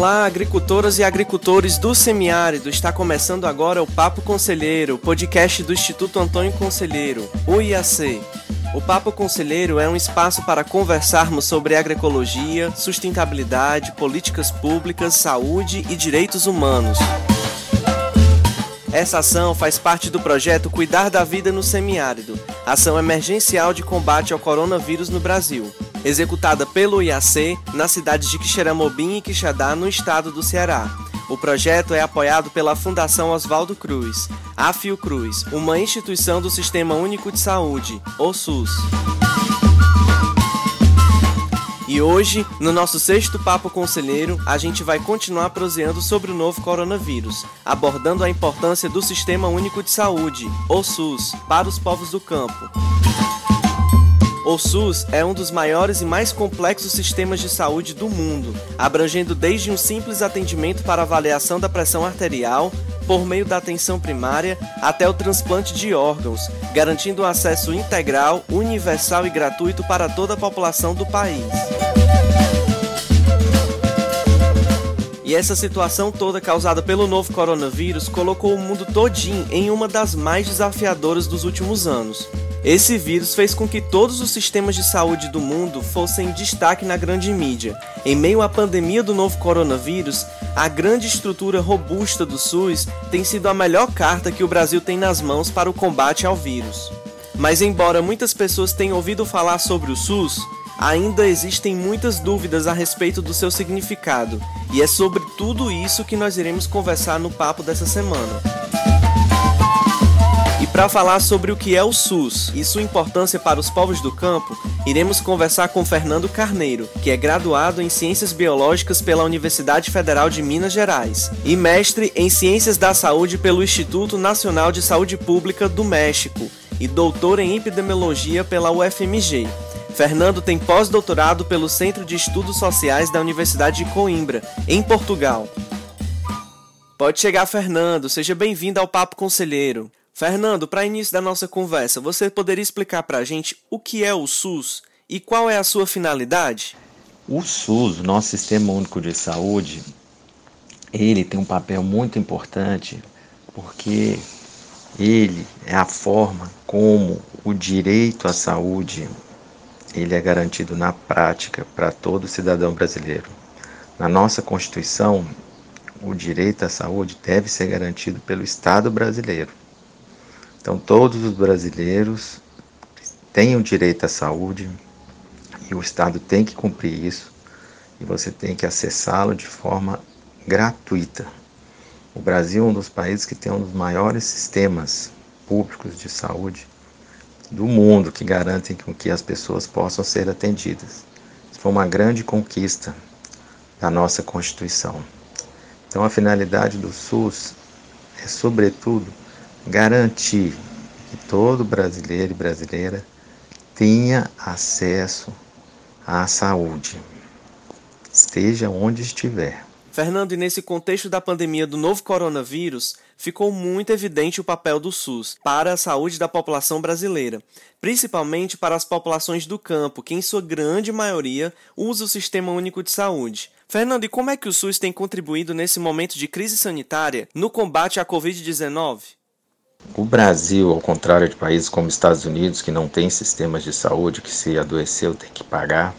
Olá, agricultoras e agricultores do semiárido. Está começando agora o Papo Conselheiro, podcast do Instituto Antônio Conselheiro, o IAC. O Papo Conselheiro é um espaço para conversarmos sobre agroecologia, sustentabilidade, políticas públicas, saúde e direitos humanos. Essa ação faz parte do projeto Cuidar da Vida no Semiárido, ação emergencial de combate ao coronavírus no Brasil, executada pelo IAC nas cidades de Quixeramobim e Quixadá, no estado do Ceará. O projeto é apoiado pela Fundação Oswaldo Cruz, a Fiocruz, uma instituição do Sistema Único de Saúde, o SUS. E hoje, no nosso sexto Papo Conselheiro, a gente vai continuar proseando sobre o novo coronavírus, abordando a importância do Sistema Único de Saúde, o SUS, para os povos do campo. O SUS é um dos maiores e mais complexos sistemas de saúde do mundo, abrangendo desde um simples atendimento para avaliação da pressão arterial, por meio da atenção primária, até o transplante de órgãos, garantindo um acesso integral, universal e gratuito para toda a população do país. E essa situação toda causada pelo novo coronavírus colocou o mundo todinho em uma das mais desafiadoras dos últimos anos. Esse vírus fez com que todos os sistemas de saúde do mundo fossem destaque na grande mídia. Em meio à pandemia do novo coronavírus, a grande estrutura robusta do SUS tem sido a melhor carta que o Brasil tem nas mãos para o combate ao vírus. Mas, embora muitas pessoas tenham ouvido falar sobre o SUS, ainda existem muitas dúvidas a respeito do seu significado, e é sobre tudo isso que nós iremos conversar no papo dessa semana. Para falar sobre o que é o SUS e sua importância para os povos do campo, iremos conversar com Fernando Carneiro, que é graduado em Ciências Biológicas pela Universidade Federal de Minas Gerais e mestre em Ciências da Saúde pelo Instituto Nacional de Saúde Pública do México e doutor em Epidemiologia pela UFMG. Fernando tem pós-doutorado pelo Centro de Estudos Sociais da Universidade de Coimbra, em Portugal. Pode chegar, Fernando. Seja bem-vindo ao Papo Conselheiro. Fernando, para início da nossa conversa, você poderia explicar para a gente o que é o SUS e qual é a sua finalidade? O SUS, o nosso Sistema Único de Saúde, ele tem um papel muito importante porque ele é a forma como o direito à saúde ele é garantido na prática para todo cidadão brasileiro. Na nossa Constituição, o direito à saúde deve ser garantido pelo Estado brasileiro. Então, todos os brasileiros têm o direito à saúde e o Estado tem que cumprir isso e você tem que acessá-lo de forma gratuita. O Brasil é um dos países que tem um dos maiores sistemas públicos de saúde do mundo que garantem que as pessoas possam ser atendidas. Isso foi uma grande conquista da nossa Constituição. Então, a finalidade do SUS é, sobretudo, garantir que todo brasileiro e brasileira tenha acesso à saúde, esteja onde estiver. Fernando, e nesse contexto da pandemia do novo coronavírus, ficou muito evidente o papel do SUS para a saúde da população brasileira, principalmente para as populações do campo, que em sua grande maioria usa o Sistema Único de Saúde. Fernando, e como é que o SUS tem contribuído nesse momento de crise sanitária no combate à Covid-19? O Brasil, ao contrário de países como Estados Unidos, que não tem sistemas de saúde, que se adoeceu tem que pagar,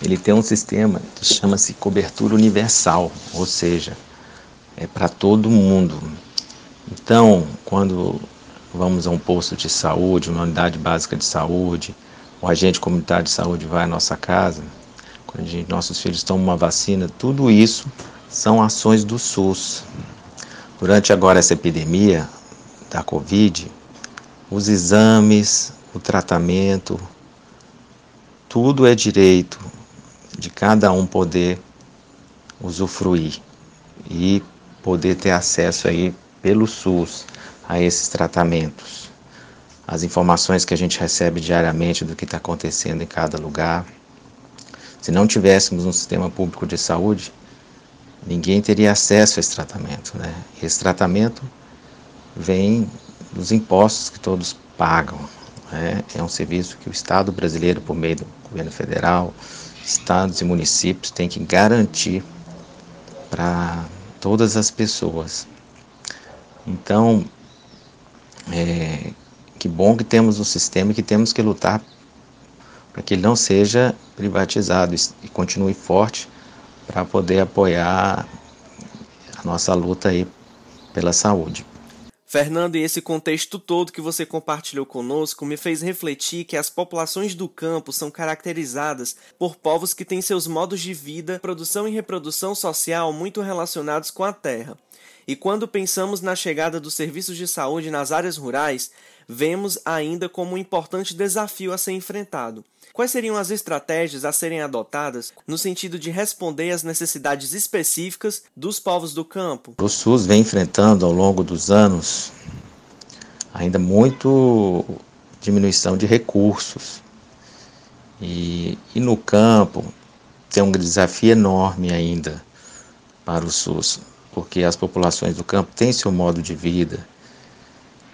ele tem um sistema que chama-se cobertura universal, ou seja, é para todo mundo. Então, quando vamos a um posto de saúde, uma unidade básica de saúde, o agente comunitário de saúde vai à nossa casa, quando gente, nossos filhos tomam uma vacina, tudo isso são ações do SUS. Durante agora essa epidemia da Covid, os exames, o tratamento, tudo é direito de cada um poder usufruir e poder ter acesso aí pelo SUS a esses tratamentos. As informações que a gente recebe diariamente do que está acontecendo em cada lugar. Se não tivéssemos um sistema público de saúde, ninguém teria acesso a esse tratamento. Né? Esse tratamento vem dos impostos que todos pagam. Né? É um serviço que o Estado brasileiro, por meio do governo federal, estados e municípios têm que garantir para todas as pessoas. Então, é, que bom que temos um sistema e que temos que lutar para que ele não seja privatizado e continue forte para poder apoiar a nossa luta aí pela saúde. Fernando, e esse contexto todo que você compartilhou conosco me fez refletir que as populações do campo são caracterizadas por povos que têm seus modos de vida, produção e reprodução social muito relacionados com a terra. E quando pensamos na chegada dos serviços de saúde nas áreas rurais, vemos ainda como um importante desafio a ser enfrentado. Quais seriam as estratégias a serem adotadas no sentido de responder às necessidades específicas dos povos do campo? O SUS vem enfrentando ao longo dos anos ainda muito diminuição de recursos. E, e no campo tem um desafio enorme ainda para o SUS, porque as populações do campo têm seu modo de vida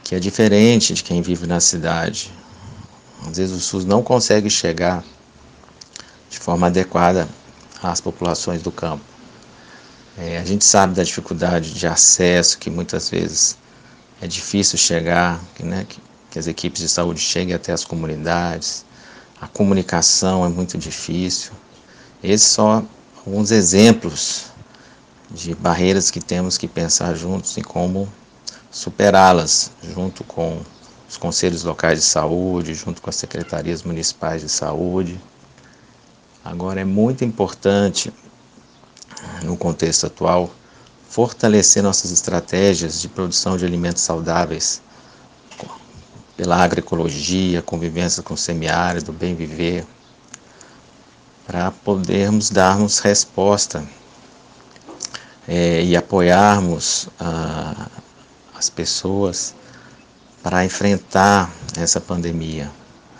que é diferente de quem vive na cidade. Às vezes o SUS não consegue chegar de forma adequada às populações do campo. É, a gente sabe da dificuldade de acesso, que muitas vezes é difícil chegar, que, né, que, que as equipes de saúde cheguem até as comunidades, a comunicação é muito difícil. Esses são alguns exemplos de barreiras que temos que pensar juntos em como superá-las, junto com os conselhos locais de saúde, junto com as secretarias municipais de saúde. Agora, é muito importante, no contexto atual, fortalecer nossas estratégias de produção de alimentos saudáveis pela agroecologia, convivência com o semiárido, bem viver, para podermos darmos resposta é, e apoiarmos a, as pessoas para enfrentar essa pandemia.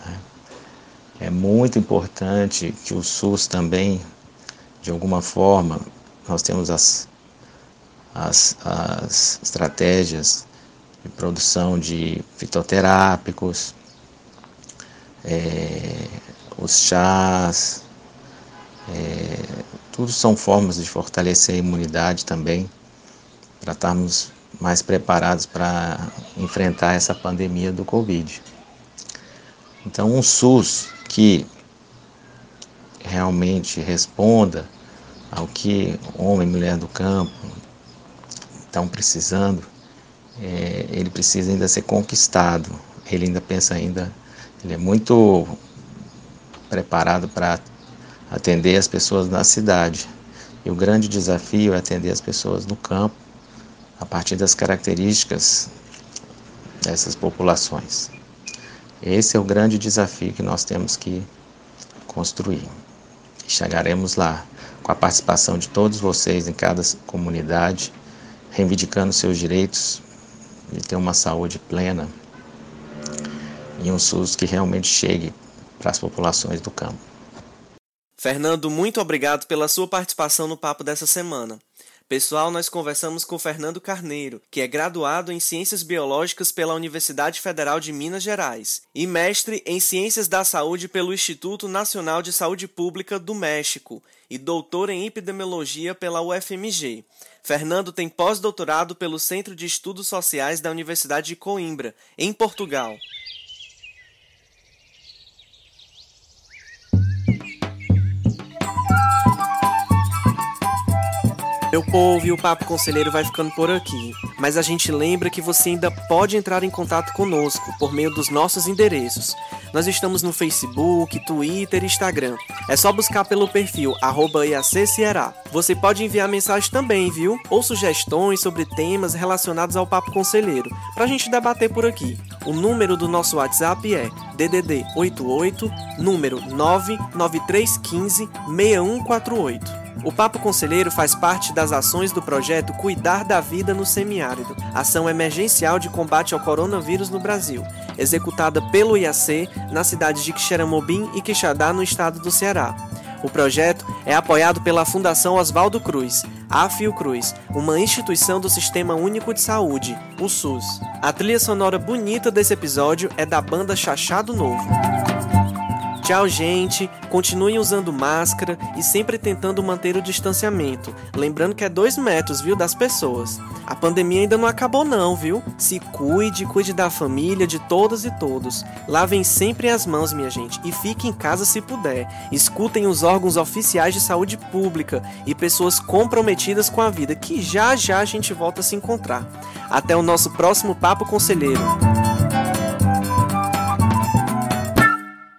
Né? É muito importante que o SUS também, de alguma forma, nós temos as, as, as estratégias de produção de fitoterápicos, é, os chás, é, tudo são formas de fortalecer a imunidade também, para estarmos mais preparados para enfrentar essa pandemia do Covid. Então, um SUS que realmente responda ao que homem e mulher do campo estão precisando, é, ele precisa ainda ser conquistado. Ele ainda pensa ainda, ele é muito preparado para atender as pessoas na cidade. E o grande desafio é atender as pessoas no campo a partir das características dessas populações. Esse é o grande desafio que nós temos que construir. Chegaremos lá com a participação de todos vocês em cada comunidade, reivindicando seus direitos de ter uma saúde plena e um SUS que realmente chegue para as populações do campo. Fernando, muito obrigado pela sua participação no papo dessa semana. Pessoal, nós conversamos com Fernando Carneiro, que é graduado em Ciências Biológicas pela Universidade Federal de Minas Gerais e mestre em Ciências da Saúde pelo Instituto Nacional de Saúde Pública do México e doutor em Epidemiologia pela UFMG. Fernando tem pós-doutorado pelo Centro de Estudos Sociais da Universidade de Coimbra, em Portugal. Meu povo e o Papo Conselheiro vai ficando por aqui, mas a gente lembra que você ainda pode entrar em contato conosco por meio dos nossos endereços. Nós estamos no Facebook, Twitter e Instagram. É só buscar pelo perfil @iacceará. Você pode enviar mensagem também, viu? Ou sugestões sobre temas relacionados ao Papo Conselheiro, para a gente debater por aqui. O número do nosso WhatsApp é DDD 88 número 99315 6148. O Papo Conselheiro faz parte das ações do projeto Cuidar da Vida no Semiárido, ação emergencial de combate ao coronavírus no Brasil, executada pelo IAC nas cidades de Quixeramobim e Quixadá, no estado do Ceará. O projeto é apoiado pela Fundação Oswaldo Cruz, a Fiocruz, uma instituição do Sistema Único de Saúde, o SUS. A trilha sonora bonita desse episódio é da banda Chachado Novo. Tchau, gente. Continuem usando máscara e sempre tentando manter o distanciamento. Lembrando que é dois metros, viu, das pessoas. A pandemia ainda não acabou, não, viu? Se cuide, cuide da família, de todas e todos. Lavem sempre as mãos, minha gente, e fique em casa se puder. Escutem os órgãos oficiais de saúde pública e pessoas comprometidas com a vida, que já já a gente volta a se encontrar. Até o nosso próximo Papo Conselheiro.